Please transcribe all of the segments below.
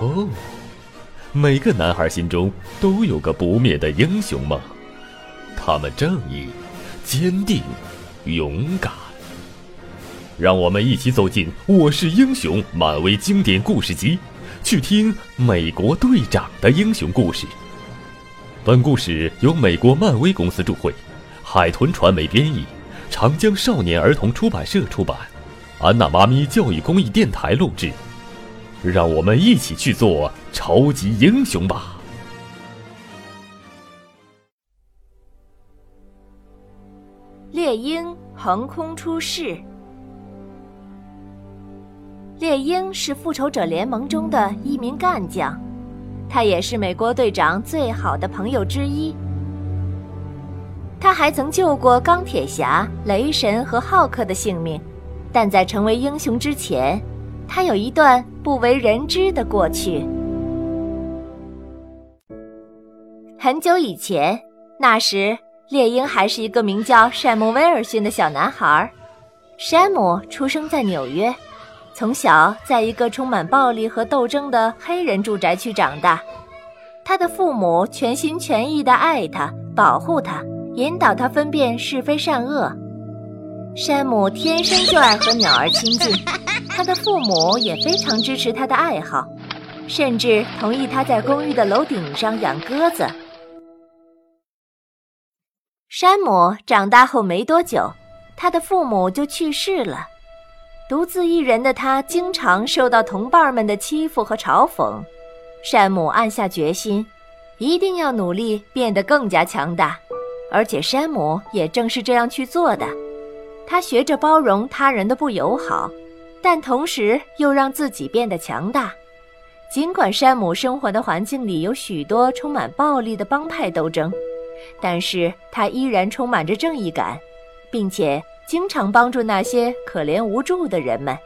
哦，每个男孩心中都有个不灭的英雄梦，他们正义、坚定、勇敢。让我们一起走进《我是英雄》漫威经典故事集，去听美国队长的英雄故事。本故事由美国漫威公司著绘，海豚传媒编译，长江少年儿童出版社出版，安娜妈咪教育公益电台录制。让我们一起去做超级英雄吧！猎鹰横空出世。猎鹰是复仇者联盟中的一名干将，他也是美国队长最好的朋友之一。他还曾救过钢铁侠、雷神和浩克的性命，但在成为英雄之前，他有一段不为人知的过去。很久以前，那时猎鹰还是一个名叫山姆·威尔逊的小男孩。山姆出生在纽约。从小在一个充满暴力和斗争的黑人住宅区长大，他的父母全心全意地爱他、保护他、引导他分辨是非善恶。山姆天生就爱和鸟儿亲近，他的父母也非常支持他的爱好，甚至同意他在公寓的楼顶上养鸽子。山姆长大后没多久，他的父母就去世了。独自一人的他，经常受到同伴们的欺负和嘲讽。山姆暗下决心，一定要努力变得更加强大。而且山姆也正是这样去做的。他学着包容他人的不友好，但同时又让自己变得强大。尽管山姆生活的环境里有许多充满暴力的帮派斗争，但是他依然充满着正义感，并且。经常帮助那些可怜无助的人们。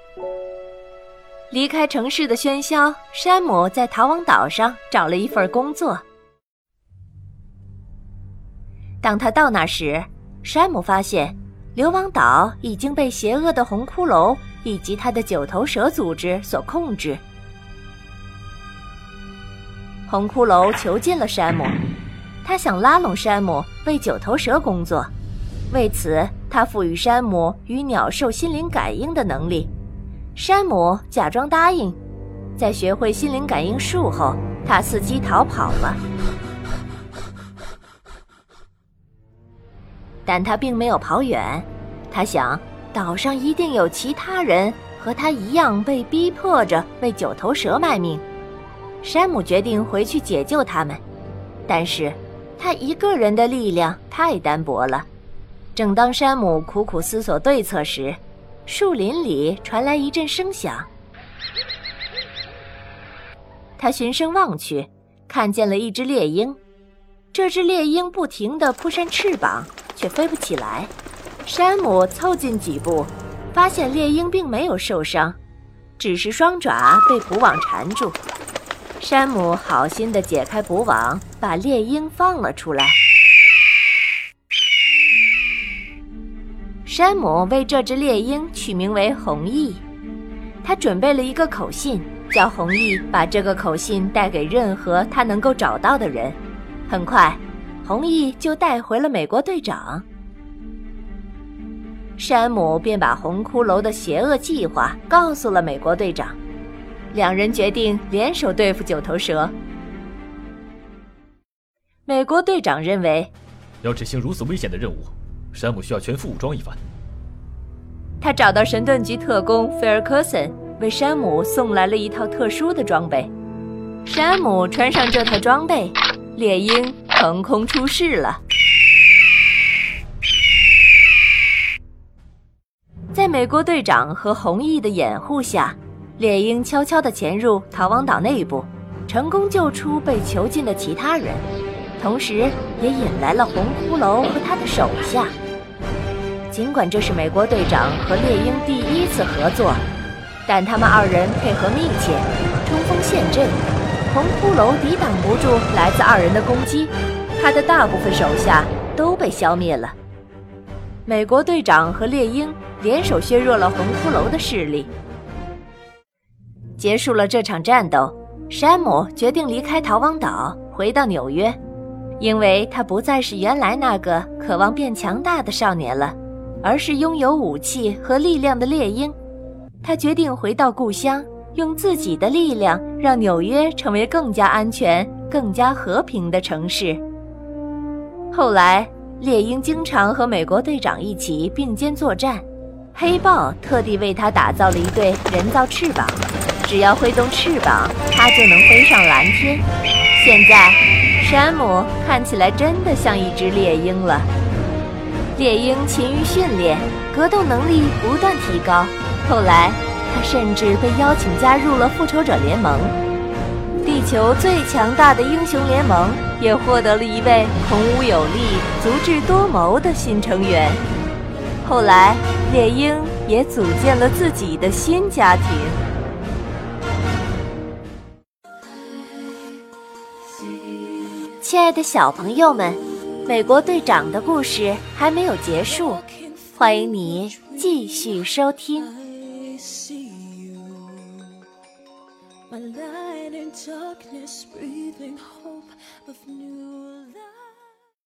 离开城市的喧嚣，山姆在逃亡岛上找了一份工作。当他到那时，山姆发现流亡岛已经被邪恶的红骷髅以及他的九头蛇组织所控制。红骷髅囚禁了山姆，他想拉拢山姆为九头蛇工作。为此，他赋予山姆与鸟兽心灵感应的能力。山姆假装答应，在学会心灵感应术后，他伺机逃跑了。但他并没有跑远，他想岛上一定有其他人和他一样被逼迫着为九头蛇卖命。山姆决定回去解救他们，但是他一个人的力量太单薄了。正当山姆苦苦思索对策时，树林里传来一阵声响。他循声望去，看见了一只猎鹰。这只猎鹰不停地扑扇翅膀，却飞不起来。山姆凑近几步，发现猎鹰并没有受伤，只是双爪被捕网缠住。山姆好心地解开捕网，把猎鹰放了出来。山姆为这只猎鹰取名为红翼，他准备了一个口信，叫红翼把这个口信带给任何他能够找到的人。很快，弘毅就带回了美国队长。山姆便把红骷髅的邪恶计划告诉了美国队长，两人决定联手对付九头蛇。美国队长认为，要执行如此危险的任务。山姆需要全副武装一番。他找到神盾局特工菲尔科森，为山姆送来了一套特殊的装备。山姆穿上这套装备，猎鹰横空出世了。在美国队长和红翼的掩护下，猎鹰悄悄地潜入逃亡岛内部，成功救出被囚禁的其他人，同时也引来了红骷髅和他的手下。尽管这是美国队长和猎鹰第一次合作，但他们二人配合密切，冲锋陷阵，红骷髅抵挡不住来自二人的攻击，他的大部分手下都被消灭了。美国队长和猎鹰联手削弱了红骷髅的势力，结束了这场战斗。山姆决定离开逃亡岛，回到纽约，因为他不再是原来那个渴望变强大的少年了，而是拥有武器和力量的猎鹰。他决定回到故乡，用自己的力量让纽约成为更加安全、更加和平的城市。后来，猎鹰经常和美国队长一起并肩作战。黑豹特地为他打造了一对人造翅膀，只要挥动翅膀，它就能飞上蓝天。现在，山姆看起来真的像一只猎鹰了。猎鹰勤于训练，格斗能力不断提高。后来，他甚至被邀请加入了复仇者联盟。地球最强大的英雄联盟也获得了一位孔武有力、足智多谋的新成员。后来，猎鹰也组建了自己的新家庭。亲爱的小朋友们，美国队长的故事还没有结束，欢迎你继续收听。My light in darkness, breathing hope of new